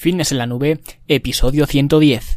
Fitness en la Nube, episodio 110.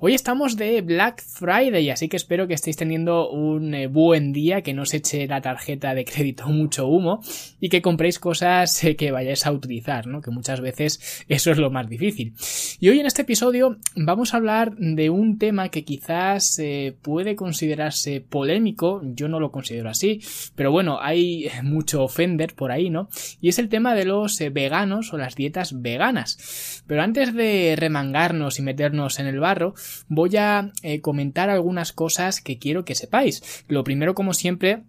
Hoy estamos de Black Friday, así que espero que estéis teniendo un eh, buen día, que no os eche la tarjeta de crédito mucho humo y que compréis cosas eh, que vayáis a utilizar, ¿no? Que muchas veces eso es lo más difícil y hoy en este episodio vamos a hablar de un tema que quizás eh, puede considerarse polémico, yo no lo considero así, pero bueno, hay mucho ofender por ahí, ¿no? Y es el tema de los veganos o las dietas veganas. Pero antes de remangarnos y meternos en el barro, voy a eh, comentar algunas cosas que quiero que sepáis. Lo primero, como siempre,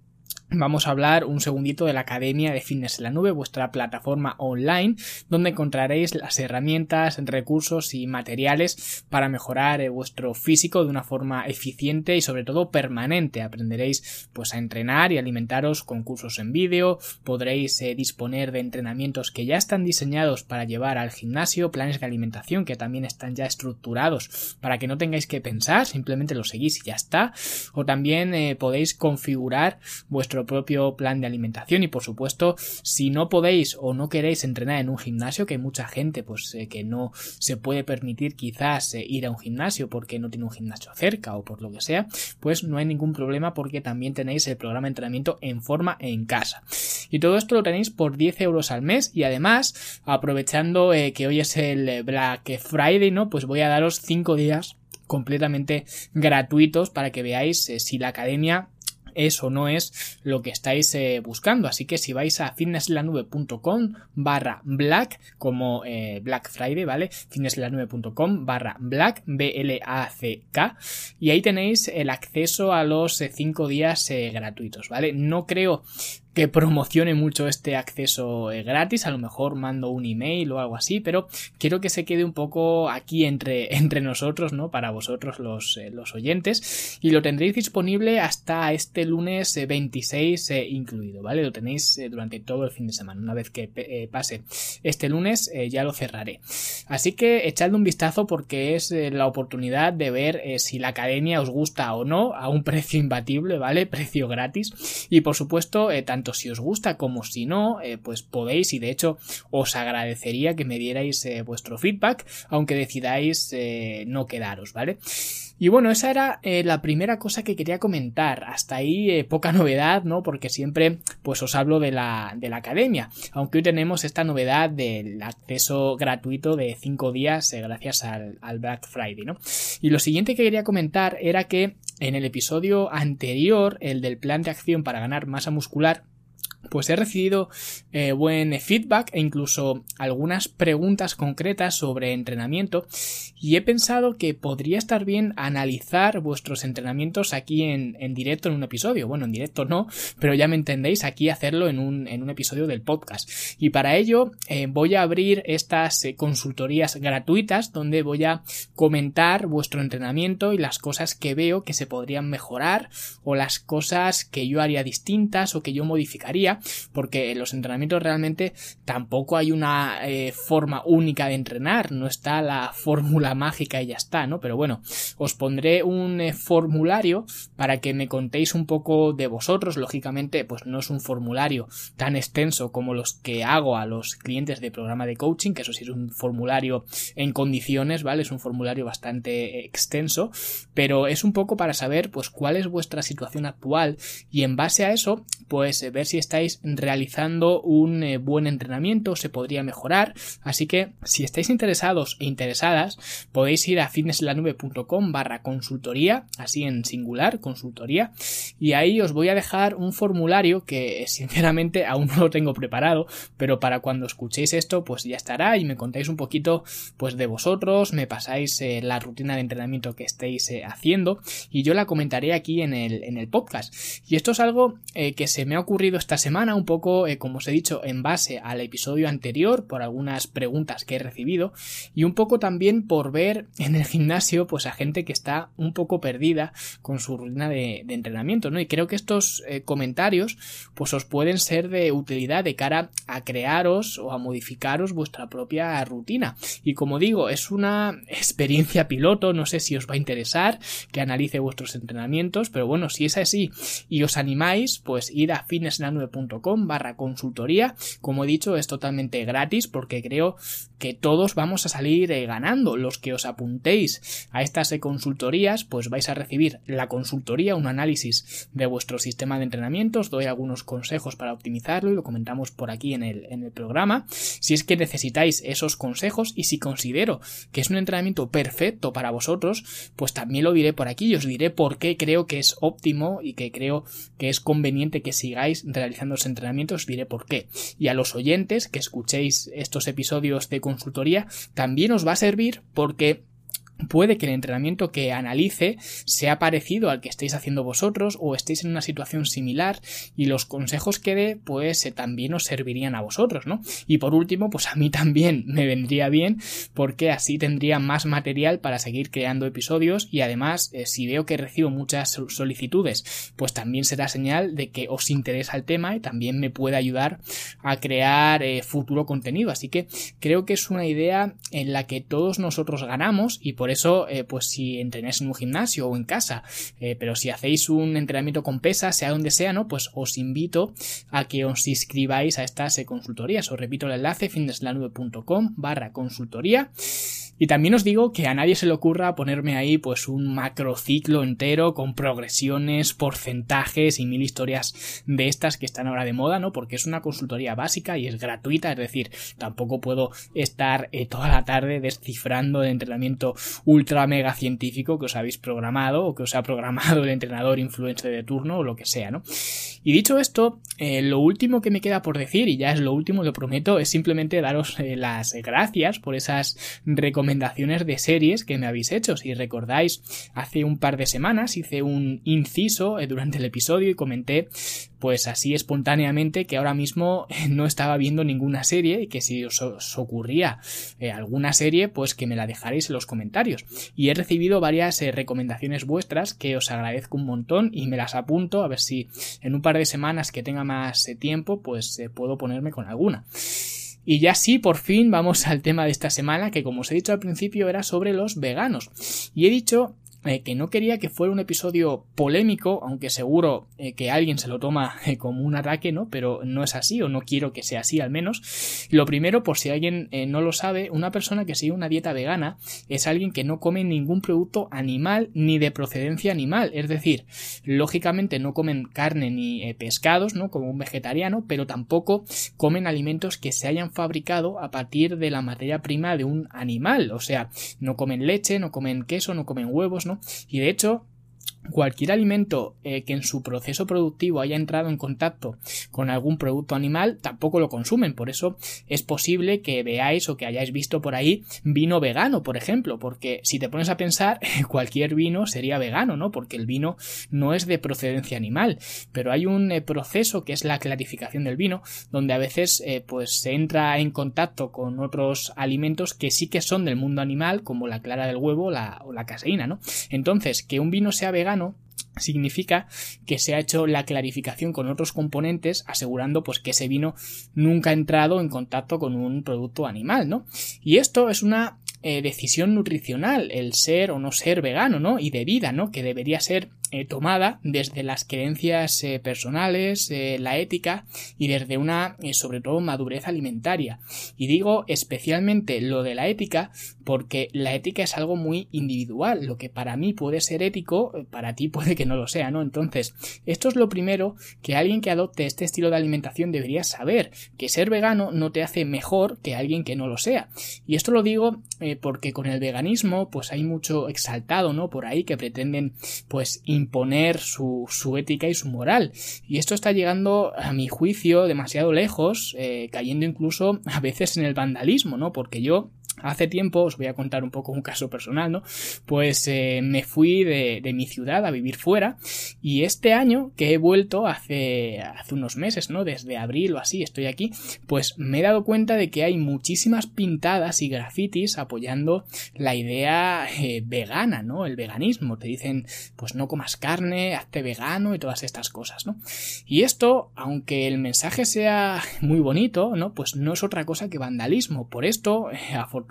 Vamos a hablar un segundito de la Academia de Fitness en la Nube, vuestra plataforma online, donde encontraréis las herramientas, recursos y materiales para mejorar eh, vuestro físico de una forma eficiente y sobre todo permanente. Aprenderéis pues a entrenar y alimentaros con cursos en vídeo, podréis eh, disponer de entrenamientos que ya están diseñados para llevar al gimnasio, planes de alimentación que también están ya estructurados para que no tengáis que pensar, simplemente lo seguís y ya está. O también eh, podéis configurar vuestro propio plan de alimentación. Y por supuesto si no podéis o no queréis entrenar en un gimnasio que hay mucha gente pues eh, que no se puede permitir quizás eh, ir a un gimnasio porque no tiene un gimnasio cerca o por lo que sea pues no hay ningún problema porque también tenéis el programa de entrenamiento en forma en casa. Y todo esto lo tenéis por 10 euros al mes y además aprovechando eh, que hoy es el Black Friday no pues voy a daros 5 días completamente gratuitos para que veáis si la academia es o no es lo que estáis eh, buscando. Así que si vais a fitnesslanube.com barra black, como eh, Black Friday, ¿vale? fitnesslanube.com barra black, B-L-A-C-K, y ahí tenéis el acceso a los 5 eh, días gratuitos, ¿vale? No creo que promocione mucho este acceso eh, gratis, a lo mejor mando un email o algo así, pero quiero que se quede un poco aquí entre, entre nosotros, ¿no? Para vosotros los, eh, los oyentes y lo tendréis disponible hasta este lunes 26 eh, incluido, ¿vale? Lo tenéis durante todo el fin de semana. Una vez que pase este lunes ya lo cerraré. Así que echadle un vistazo porque es la oportunidad de ver si la academia os gusta o no a un precio imbatible, ¿vale? Precio gratis y por supuesto tanto si os gusta como si no, eh, pues podéis y de hecho os agradecería que me dierais eh, vuestro feedback, aunque decidáis eh, no quedaros, ¿vale? Y bueno, esa era la primera cosa que quería comentar. Hasta ahí poca novedad, ¿no? Porque siempre pues os hablo de la, de la academia. Aunque hoy tenemos esta novedad del acceso gratuito de 5 días gracias al, al Black Friday, ¿no? Y lo siguiente que quería comentar era que en el episodio anterior, el del plan de acción para ganar masa muscular, pues he recibido eh, buen feedback e incluso algunas preguntas concretas sobre entrenamiento y he pensado que podría estar bien analizar vuestros entrenamientos aquí en, directo en un episodio. Bueno, en directo no, pero ya me entendéis, aquí hacerlo en un, en un episodio del podcast. Y para ello eh, voy a abrir estas eh, consultorías gratuitas donde voy a comentar vuestro entrenamiento y las cosas que veo que se podrían mejorar o las cosas que yo haría distintas o que yo modificaría porque en los entrenamientos realmente tampoco hay una eh, forma única de entrenar, no está la fórmula mágica y ya está, ¿no? Pero bueno, os pondré un eh, formulario para que me contéis un poco de vosotros, lógicamente, pues no es un formulario tan extenso como los que hago a los clientes de programa de coaching, que eso sí es un formulario en condiciones, ¿vale? Es un formulario bastante extenso, pero es un poco para saber pues cuál es vuestra situación actual y en base a eso, pues ver si realizando un eh, buen entrenamiento, se podría mejorar. Así que si estáis interesados e interesadas, podéis ir a fitnesslanube.com barra consultoría, así en singular, consultoría, y ahí os voy a dejar un formulario que sinceramente aún no lo tengo preparado, pero para cuando escuchéis esto, pues ya estará y me contáis un poquito pues de vosotros, me pasáis eh, la rutina de entrenamiento que estéis eh, haciendo y yo la comentaré aquí en el, en el podcast. Y esto es algo que se me ha ocurrido esta semana semana, un poco, eh, como os he dicho, en base al episodio anterior, por algunas preguntas que he recibido, y un poco también por ver en el gimnasio, pues a gente que está un poco perdida con su rutina de, entrenamiento, ¿no? Y creo que estos eh, comentarios, pues os pueden ser de utilidad de cara a crearos o a modificaros vuestra propia rutina. Y como digo, es una experiencia piloto, no sé si os va a interesar que analice vuestros entrenamientos, pero bueno, si es así y os animáis, pues id a fitnesslanube.com barra consultoría. Como he dicho, es totalmente gratis porque creo que todos vamos a salir eh, ganando. Los que os apuntéis a estas eh, consultorías, pues vais a recibir la consultoría, un análisis de vuestro sistema de entrenamiento, os doy algunos consejos para optimizarlo y lo comentamos por aquí en el, en el programa. Si es que necesitáis esos consejos y si considero que es un entrenamiento perfecto para vosotros, pues también lo diré por aquí y os diré por qué creo que es óptimo y que creo que es conveniente que sigáis realizando los entrenamientos, os diré por qué. Y a los oyentes que escuchéis estos episodios de consultoría, también os va a servir porque Puede que el entrenamiento que analice sea parecido al que estéis haciendo vosotros o estéis en una situación similar y los consejos que dé pues eh, también os servirían a vosotros, ¿no? Y por último, pues a mí también me vendría bien porque así tendría más material para seguir creando episodios y además eh, si veo que recibo muchas solicitudes pues también será señal de que os interesa el tema y también me puede ayudar a crear eh, futuro contenido. Así que creo que es una idea en la que todos nosotros ganamos y por por eso, eh, pues si entrenáis en un gimnasio o en casa, eh, pero si hacéis un entrenamiento con pesas, sea donde sea, ¿no? Pues os invito a que os inscribáis a estas eh, consultorías. Os repito el enlace, fitnesslanube.com barra consultoría. Y también os digo que a nadie se le ocurra ponerme ahí pues un macrociclo entero con progresiones, porcentajes y mil historias de estas que están ahora de moda, ¿no? Porque es una consultoría básica y es gratuita, es decir, tampoco puedo estar eh, toda la tarde descifrando el entrenamiento ultra mega científico que os habéis programado o que os ha programado el entrenador influencer de turno o lo que sea, ¿no? Y dicho esto, eh, lo último que me queda por decir, y ya es lo último, lo prometo, es simplemente daros eh, las gracias por esas recomendaciones recomendaciones de series que me habéis hecho. Si recordáis, hace un par de semanas hice un inciso eh, durante el episodio y comenté pues así espontáneamente que ahora mismo no estaba viendo ninguna serie y que si os, ocurría eh, alguna serie pues que me la dejaréis en los comentarios y he recibido varias eh, recomendaciones vuestras que os agradezco un montón y me las apunto a ver si en un par de semanas que tenga más tiempo pues puedo ponerme con alguna y ya sí, por fin vamos al tema de esta semana, que como os he dicho al principio era sobre los veganos. Y he dicho eh, que no quería que fuera un episodio polémico, aunque seguro eh, que alguien se lo toma eh, como un ataque, ¿no? Pero no es así, o no quiero que sea así al menos. Lo primero, por si alguien no lo sabe, una persona que sigue una dieta vegana es alguien que no come ningún producto animal ni de procedencia animal. Es decir, lógicamente no comen carne ni pescados, ¿no? Como un vegetariano, pero tampoco comen alimentos que se hayan fabricado a partir de la materia prima de un animal. O sea, no comen leche, no comen queso, no comen huevos, ¿no? Y de hecho, Cualquier alimento eh, que en su proceso productivo haya entrado en contacto con algún producto animal tampoco lo consumen. Por eso es posible que veáis o que hayáis visto por ahí vino vegano, por ejemplo, porque si te pones a pensar, cualquier vino sería vegano, ¿no? Porque el vino no es de procedencia animal. Pero hay un eh, proceso que es la clarificación del vino, donde a veces eh, pues se entra en contacto con otros alimentos que sí que son del mundo animal, como la clara del huevo o la caseína, ¿no? Entonces, que un vino sea vegano significa que se ha hecho la clarificación con otros componentes asegurando pues que ese vino nunca ha entrado en contacto con un producto animal, ¿no? Y esto es una eh, decisión nutricional, el ser o no ser vegano, ¿no? Y de vida, ¿no? Que debería ser eh, tomada desde las creencias eh, personales, eh, la ética y desde una, sobre todo, madurez alimentaria. Y digo especialmente lo de la ética porque la ética es algo muy individual. Lo que para mí puede ser ético, para ti puede que no lo sea, ¿no? Entonces, esto es lo primero que alguien que adopte este estilo de alimentación debería saber, que ser vegano no te hace mejor que alguien que no lo sea. Y esto lo digo porque con el veganismo, pues hay mucho exaltado, ¿no? Por ahí que pretenden, pues, imponer su, ética y su moral. Y esto está llegando, a mi juicio, demasiado lejos, eh, cayendo incluso a veces en el vandalismo, ¿no? Porque yo Hace tiempo, os voy a contar un poco un caso personal, ¿no? Pues eh, me fui de, mi ciudad a vivir fuera y este año que he vuelto hace, hace unos meses, ¿no? Desde abril o así estoy aquí, pues me he dado cuenta de que hay muchísimas pintadas y grafitis apoyando la idea eh, vegana, ¿no? El veganismo. Te dicen, pues no comas carne, hazte vegano y todas estas cosas, ¿no? Y esto, aunque el mensaje sea muy bonito, ¿no? Pues no es otra cosa que vandalismo. Por esto, eh, afortunadamente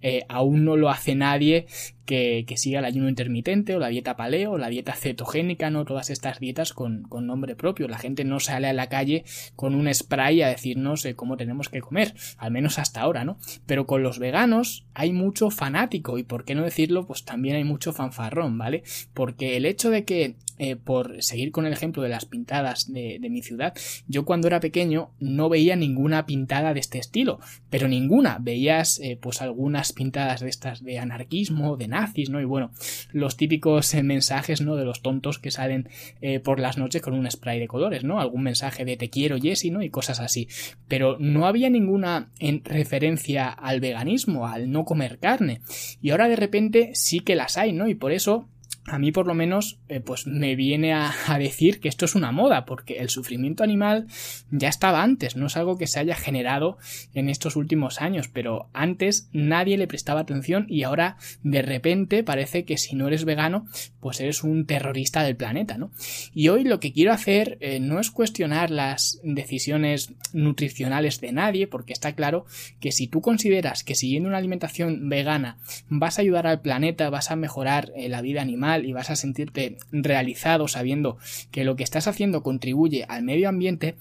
eh, aún no lo hace nadie que, siga el ayuno intermitente o la dieta paleo o la dieta cetogénica, ¿no? Todas estas dietas con, nombre propio. La gente no sale a la calle con un spray a decirnos cómo tenemos que comer, al menos hasta ahora, ¿no? Pero con los veganos hay mucho fanático y por qué no decirlo, pues también hay mucho fanfarrón, ¿vale? Porque el hecho de que eh, por seguir con el ejemplo de las pintadas de, mi ciudad, yo cuando era pequeño no veía ninguna pintada de este estilo, pero ninguna. Veías eh, pues algunas pintadas de estas de anarquismo, de nazis, ¿no? Y bueno, los típicos eh, mensajes, ¿no? De los tontos que salen por las noches con un spray de colores, ¿no? Algún mensaje de te quiero, Jesse, ¿no? Y cosas así. Pero no había ninguna en referencia al veganismo, al no comer carne. Y ahora de repente sí que las hay, ¿no? Y por eso a mí por lo menos eh, pues me viene a, decir que esto es una moda porque el sufrimiento animal ya estaba antes no es algo que se haya generado en estos últimos años pero antes nadie le prestaba atención y ahora de repente parece que si no eres vegano pues eres un terrorista del planeta no y hoy lo que quiero hacer eh, no es cuestionar las decisiones nutricionales de nadie porque está claro que si tú consideras que siguiendo una alimentación vegana vas a ayudar al planeta vas a mejorar eh, la vida animal y vas a sentirte realizado sabiendo que lo que estás haciendo contribuye al medio ambiente,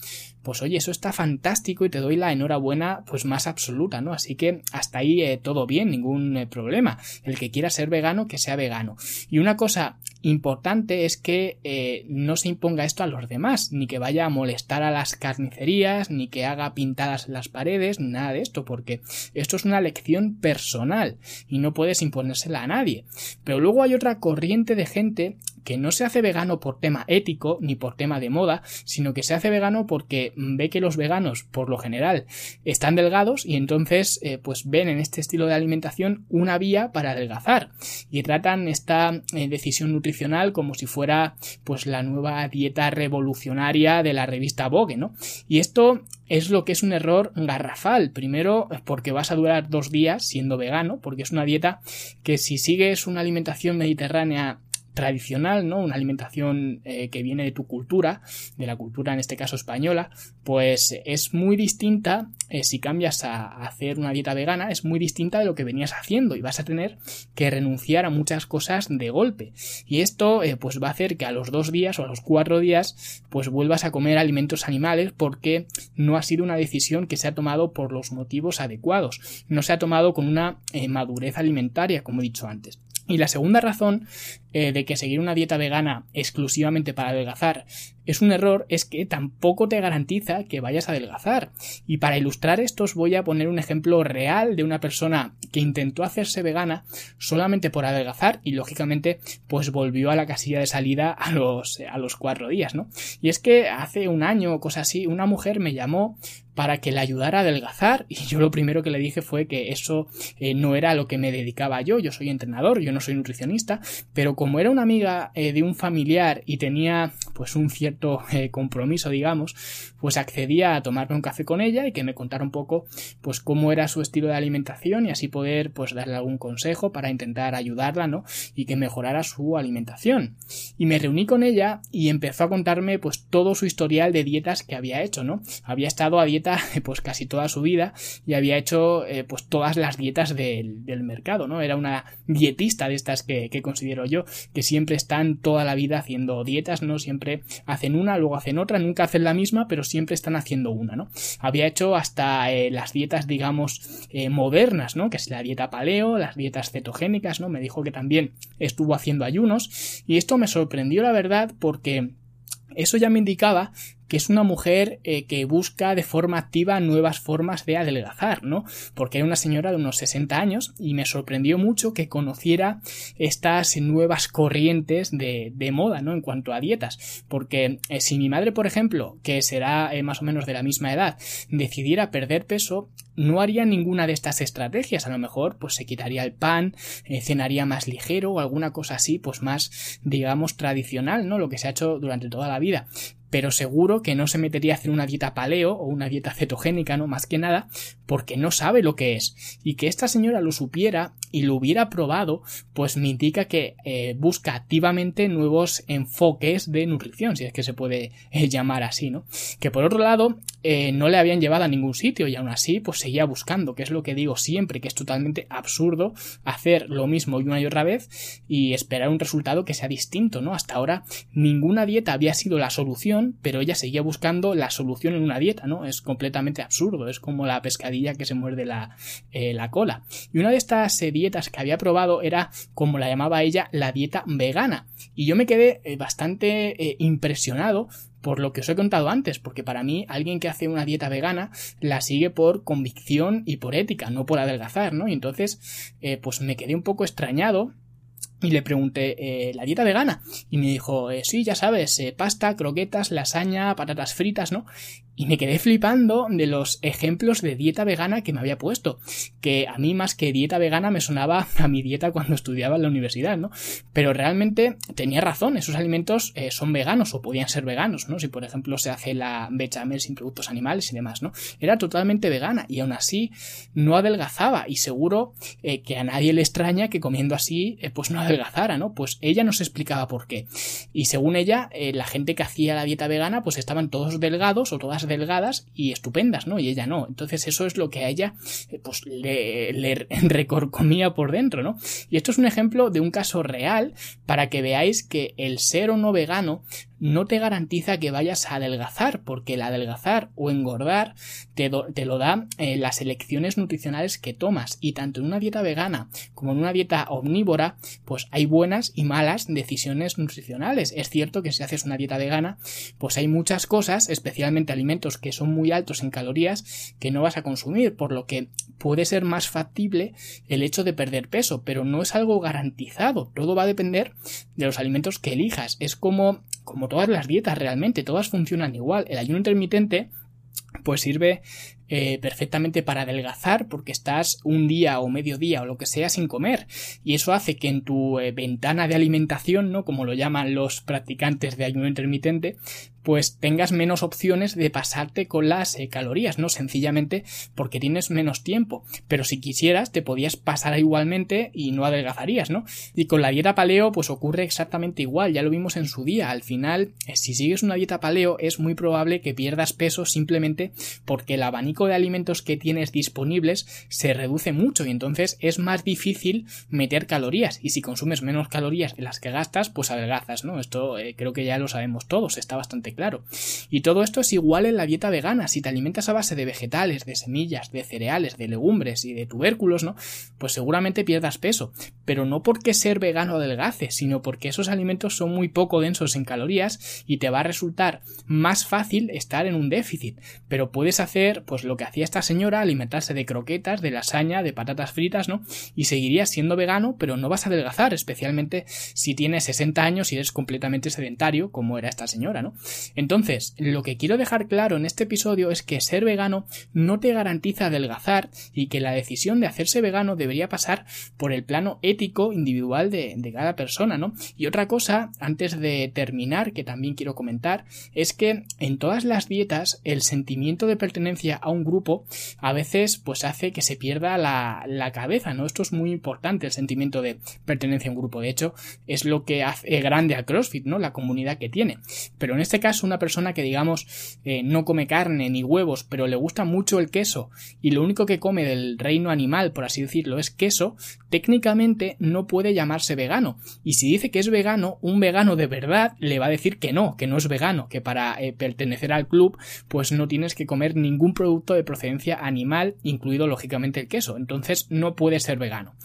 pues oye, eso está fantástico y te doy la enhorabuena pues más absoluta, ¿no? Así que hasta ahí eh, todo bien, ningún eh, problema. El que quiera ser vegano, que sea vegano. Y una cosa importante es que eh, no se imponga esto a los demás, ni que vaya a molestar a las carnicerías, ni que haga pintadas en las paredes, nada de esto, porque esto es una lección personal y no puedes imponérsela a nadie. Pero luego hay otra corriente de gente que no se hace vegano por tema ético ni por tema de moda, sino que se hace vegano porque ve que los veganos, por lo general, están delgados y entonces eh, pues ven en este estilo de alimentación una vía para adelgazar y tratan esta eh, decisión nutricional como si fuera pues la nueva dieta revolucionaria de la revista Vogue, ¿no? Y esto es lo que es un error garrafal. Primero, porque vas a durar dos días siendo vegano, porque es una dieta que si sigues una alimentación mediterránea tradicional, ¿no? Una alimentación eh, que viene de tu cultura, de la cultura en este caso española, pues es muy distinta eh, si cambias a, hacer una dieta vegana, es muy distinta de lo que venías haciendo y vas a tener que renunciar a muchas cosas de golpe. Y esto eh, pues va a hacer que a los dos días o a los cuatro días pues vuelvas a comer alimentos animales porque no ha sido una decisión que se ha tomado por los motivos adecuados, no se ha tomado con una madurez alimentaria como he dicho antes. Y la segunda razón eh, de que seguir una dieta vegana exclusivamente para adelgazar es un error es que tampoco te garantiza que vayas a adelgazar. Y para ilustrar esto os voy a poner un ejemplo real de una persona que intentó hacerse vegana solamente por adelgazar y lógicamente pues volvió a la casilla de salida a los, a los cuatro días, ¿no? Y es que hace un año o cosa así una mujer me llamó para que le ayudara a adelgazar y yo lo primero que le dije fue que eso eh, no era lo que me dedicaba yo, yo soy entrenador, yo no soy nutricionista, pero como era una amiga eh, de un familiar y tenía pues un cierto eh, compromiso digamos, pues accedía a tomarme un café con ella y que me contara un poco pues cómo era su estilo de alimentación y así poder pues darle algún consejo para intentar ayudarla, ¿no? Y que mejorara su alimentación. Y me reuní con ella y empezó a contarme pues todo su historial de dietas que había hecho, ¿no? Había estado a dieta pues casi toda su vida y había hecho eh, pues todas las dietas del, mercado, ¿no? Era una dietista de estas que, considero yo, que siempre están toda la vida haciendo dietas, ¿no? Siempre hacen una, luego hacen otra, nunca hacen la misma, pero siempre están haciendo una, ¿no? Había hecho hasta eh, las dietas, digamos, eh, modernas, ¿no? Que es la dieta paleo, las dietas cetogénicas, ¿no? Me dijo que también estuvo haciendo ayunos y esto me sorprendió la verdad porque eso ya me indicaba que es una mujer eh, que busca de forma activa nuevas formas de adelgazar, ¿no? Porque era una señora de unos 60 años y me sorprendió mucho que conociera estas nuevas corrientes de, de moda, ¿no? En cuanto a dietas. Porque eh, si mi madre, por ejemplo, que será eh, más o menos de la misma edad, decidiera perder peso, no haría ninguna de estas estrategias. A lo mejor, pues se quitaría el pan, cenaría más ligero o alguna cosa así, pues más, digamos, tradicional, ¿no? Lo que se ha hecho durante toda la vida pero seguro que no se metería a hacer una dieta paleo o una dieta cetogénica, no más que nada, porque no sabe lo que es. Y que esta señora lo supiera y lo hubiera probado, pues me indica que eh, busca activamente nuevos enfoques de nutrición, si es que se puede eh, llamar así, ¿no? Que por otro lado, eh, no le habían llevado a ningún sitio y aún así, pues seguía buscando, que es lo que digo siempre, que es totalmente absurdo hacer lo mismo una y otra vez y esperar un resultado que sea distinto, ¿no? Hasta ahora ninguna dieta había sido la solución, pero ella seguía buscando la solución en una dieta, ¿no? Es completamente absurdo, es como la pescadilla que se muerde la, la cola. Y una de estas dietas que había probado era, como la llamaba ella, la dieta vegana. Y yo me quedé eh, bastante eh, impresionado por lo que os he contado antes, porque para mí alguien que hace una dieta vegana la sigue por convicción y por ética, no por adelgazar, ¿no? Y entonces, eh, pues me quedé un poco extrañado y le pregunté, ¿la dieta vegana? Y me dijo, sí, ya sabes, pasta, croquetas, lasaña, patatas fritas, ¿no? Y me quedé flipando de los ejemplos de dieta vegana que me había puesto. Que a mí más que dieta vegana me sonaba a mi dieta cuando estudiaba en la universidad, ¿no? Pero realmente tenía razón, esos alimentos eh, son veganos o podían ser veganos, ¿no? Si por ejemplo se hace la bechamel sin productos animales y demás, ¿no? Era totalmente vegana y aún así no adelgazaba y seguro eh, que a nadie le extraña que comiendo así eh, pues no adelgazara, ¿no? Pues ella nos explicaba por qué. Y según ella, la gente que hacía la dieta vegana pues estaban todos delgados o todas delgadas y estupendas, ¿no? Y ella no. Entonces eso es lo que a ella eh, pues le, le recorcomía por dentro, ¿no? Y esto es un ejemplo de un caso real para que veáis que el ser o no vegano no te garantiza que vayas a adelgazar, porque el adelgazar o engordar te, lo da eh, las elecciones nutricionales que tomas. Y tanto en una dieta vegana como en una dieta omnívora, pues hay buenas y malas decisiones nutricionales. Es cierto que si haces una dieta vegana, pues hay muchas cosas, especialmente alimentos que son muy altos en calorías, que no vas a consumir, por lo que puede ser más factible el hecho de perder peso, pero no es algo garantizado. Todo va a depender de los alimentos que elijas. Es como como todas las dietas realmente, todas funcionan igual. El ayuno intermitente pues sirve eh, perfectamente para adelgazar porque estás un día o medio día o lo que sea sin comer y eso hace que en tu eh, ventana de alimentación no como lo llaman los practicantes de ayuno intermitente pues tengas menos opciones de pasarte con las eh, calorías, ¿no? Sencillamente porque tienes menos tiempo. Pero si quisieras, te podías pasar igualmente y no adelgazarías, ¿no? Y con la dieta paleo, pues ocurre exactamente igual, ya lo vimos en su día. Al final, si sigues una dieta paleo, es muy probable que pierdas peso simplemente porque el abanico de alimentos que tienes disponibles se reduce mucho y entonces es más difícil meter calorías. Y si consumes menos calorías de las que gastas, pues adelgazas, ¿no? Esto eh, creo que ya lo sabemos todos, está bastante claro. Y todo esto es igual en la dieta vegana. Si te alimentas a base de vegetales, de semillas, de cereales, de legumbres y de tubérculos, ¿no? Pues seguramente pierdas peso. Pero no porque ser vegano adelgace, sino porque esos alimentos son muy poco densos en calorías y te va a resultar más fácil estar en un déficit. Pero puedes hacer, pues lo que hacía esta señora, alimentarse de croquetas, de lasaña, de patatas fritas, ¿no? Y seguirías siendo vegano, pero no vas a adelgazar, especialmente si tienes 60 años y eres completamente sedentario, como era esta señora, ¿no? Entonces, lo que quiero dejar claro en este episodio es que ser vegano no te garantiza adelgazar y que la decisión de hacerse vegano debería pasar por el plano ético individual de, cada persona, ¿no? Y otra cosa, antes de terminar, que también quiero comentar, es que en todas las dietas el sentimiento de pertenencia a grupo a veces pues hace que se pierda la, la cabeza, ¿no? Esto es muy importante, el sentimiento de pertenencia a un grupo. De hecho, es lo que hace grande a CrossFit, ¿no? La comunidad que tiene. Pero en este caso, una persona que, digamos, eh, no come carne ni huevos, pero le gusta mucho el queso y lo único que come del reino animal, por así decirlo, es queso, técnicamente no puede llamarse vegano. Y si dice que es vegano, un vegano de verdad le va a decir que no, que no es vegano, que para eh, pertenecer al club, pues no tienes que comer ningún producto de procedencia animal, incluido lógicamente el queso. Entonces no puedes ser vegano.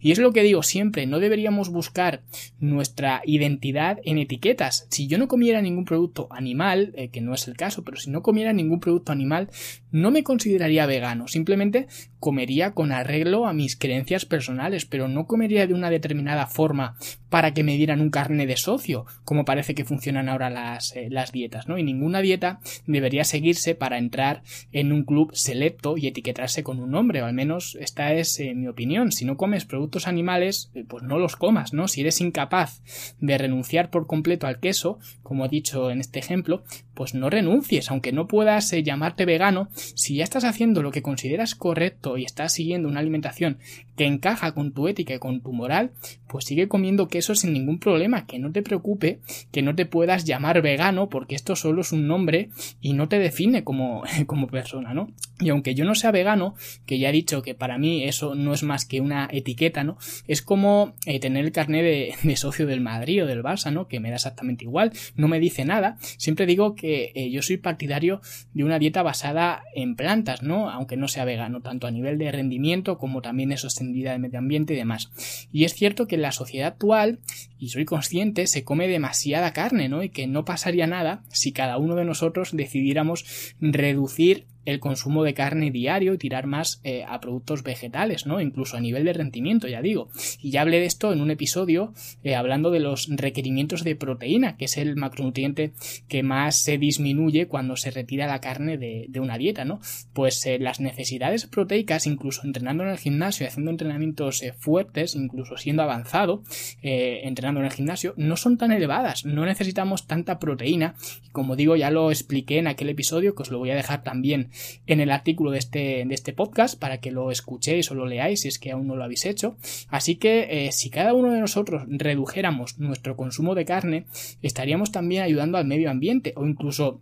Y es lo que digo siempre, no deberíamos buscar nuestra identidad en etiquetas. Si yo no comiera ningún producto animal, eh, que no es el caso, pero si no comiera ningún producto animal, no me consideraría vegano. Simplemente comería con arreglo a mis creencias personales, pero no comería de una determinada forma para que me dieran un carne de socio, como parece que funcionan ahora las, eh, las dietas, ¿no? Y ninguna dieta debería seguirse para entrar en un club selecto y etiquetarse con un nombre, o al menos esta es eh, mi opinión. Si no comes productos animales, eh, pues no los comas, ¿no? Si eres incapaz de renunciar por completo al queso, como he dicho en este ejemplo, pues no renuncies, aunque no puedas llamarte vegano, si ya estás haciendo lo que consideras correcto y estás siguiendo una alimentación que encaja con tu ética y con tu moral, pues sigue comiendo queso sin ningún problema, que no te preocupe que no te puedas llamar vegano porque esto solo es un nombre y no te define como, como persona, ¿no? Y aunque yo no sea vegano, que ya he dicho que para mí eso no es más que una etiqueta, ¿no? Es como eh, tener el carnet de, socio del Madrid o del Barça, ¿no? Que me da exactamente igual, no me dice nada. Siempre digo que eh, yo soy partidario de una dieta basada en plantas, ¿no? Aunque no sea vegano, tanto a nivel de rendimiento como también es sostenibilidad de medio ambiente y demás. Y es cierto que en la sociedad actual, y soy consciente, se come demasiada carne, ¿no? Y que no pasaría nada si cada uno de nosotros decidiéramos reducir el consumo de carne diario y tirar más eh, a productos vegetales, ¿no? Incluso a nivel de rendimiento, ya digo. Y ya hablé de esto en un episodio eh, hablando de los requerimientos de proteína, que es el macronutriente que más se disminuye cuando se retira la carne de, una dieta, ¿no? Pues eh, las necesidades proteicas, incluso entrenando en el gimnasio y haciendo entrenamientos fuertes, incluso siendo avanzado, entrenando en el gimnasio, no son tan elevadas, no necesitamos tanta proteína. Y como digo, ya lo expliqué en aquel episodio, que os lo voy a dejar también en el artículo de este, de este podcast para que lo escuchéis o lo leáis si es que aún no lo habéis hecho. Así que eh, si cada uno de nosotros redujéramos nuestro consumo de carne, estaríamos también ayudando al medio ambiente o incluso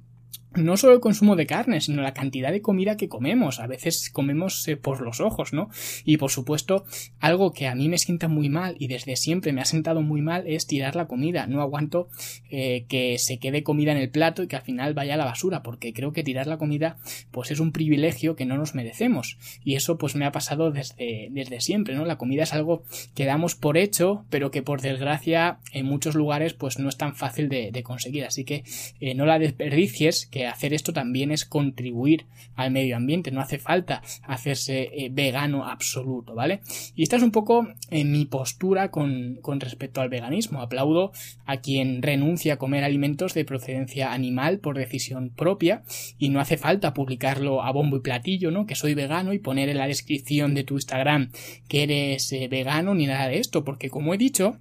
no solo el consumo de carne, sino la cantidad de comida que comemos. A veces comemos eh, por los ojos, ¿no? Y por supuesto, algo que a mí me sienta muy mal y desde siempre me ha sentado muy mal es tirar la comida. No aguanto eh, que se quede comida en el plato y que al final vaya a la basura, porque creo que tirar la comida pues es un privilegio que no nos merecemos. Y eso pues me ha pasado desde, desde siempre, ¿no? La comida es algo que damos por hecho, pero que por desgracia en muchos lugares pues no es tan fácil de, conseguir. Así que eh, no la desperdicies, que hacer esto también es contribuir al medio ambiente, no hace falta hacerse eh, vegano absoluto, ¿vale? Y esta es un poco en mi postura con, con respecto al veganismo. Aplaudo a quien renuncia a comer alimentos de procedencia animal por decisión propia y no hace falta publicarlo a bombo y platillo, ¿no? Que soy vegano y poner en la descripción de tu Instagram que eres eh, vegano ni nada de esto, porque como he dicho,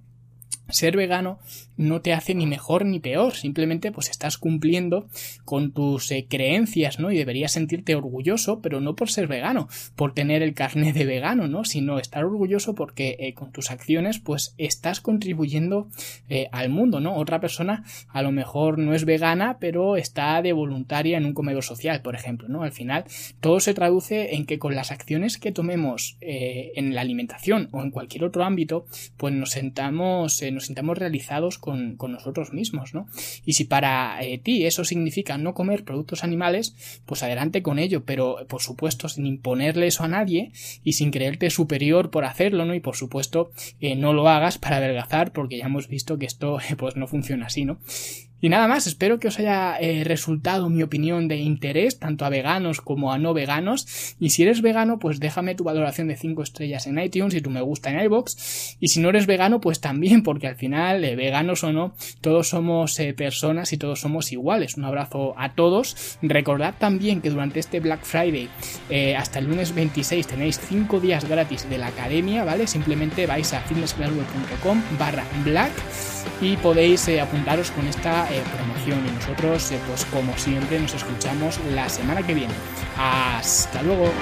ser vegano no te hace ni mejor ni peor, simplemente pues estás cumpliendo con tus eh, creencias, ¿no? Y deberías sentirte orgulloso, pero no por ser vegano, por tener el carnet de vegano, ¿no? Sino estar orgulloso porque eh, con tus acciones pues estás contribuyendo eh, al mundo, ¿no? Otra persona a lo mejor no es vegana, pero está de voluntaria en un comedor social, por ejemplo, ¿no? Al final todo se traduce en que con las acciones que tomemos en la alimentación o en cualquier otro ámbito, pues nos sentamos, nos sintamos realizados con, nosotros mismos, ¿no? Y si para eh, ti eso significa no comer productos animales, pues adelante con ello, pero por supuesto sin imponerle eso a nadie y sin creerte superior por hacerlo, ¿no? Y por supuesto eh, no lo hagas para adelgazar porque ya hemos visto que esto pues no funciona así, ¿no? Y nada más, espero que os haya eh, resultado mi opinión de interés, tanto a veganos como a no veganos. Y si eres vegano, pues déjame tu valoración de 5 estrellas en iTunes y tu me gusta en iBox. Y si no eres vegano, pues también, porque al final, eh, veganos o no, todos somos eh, personas y todos somos iguales. Un abrazo a todos. Recordad también que durante este Black Friday, hasta el lunes 26, tenéis 5 días gratis de la academia, ¿vale? Simplemente vais a fitnessclarweb.com barra black y podéis apuntaros con esta eh, promoción y nosotros eh, pues como siempre nos escuchamos la semana que viene. Hasta luego.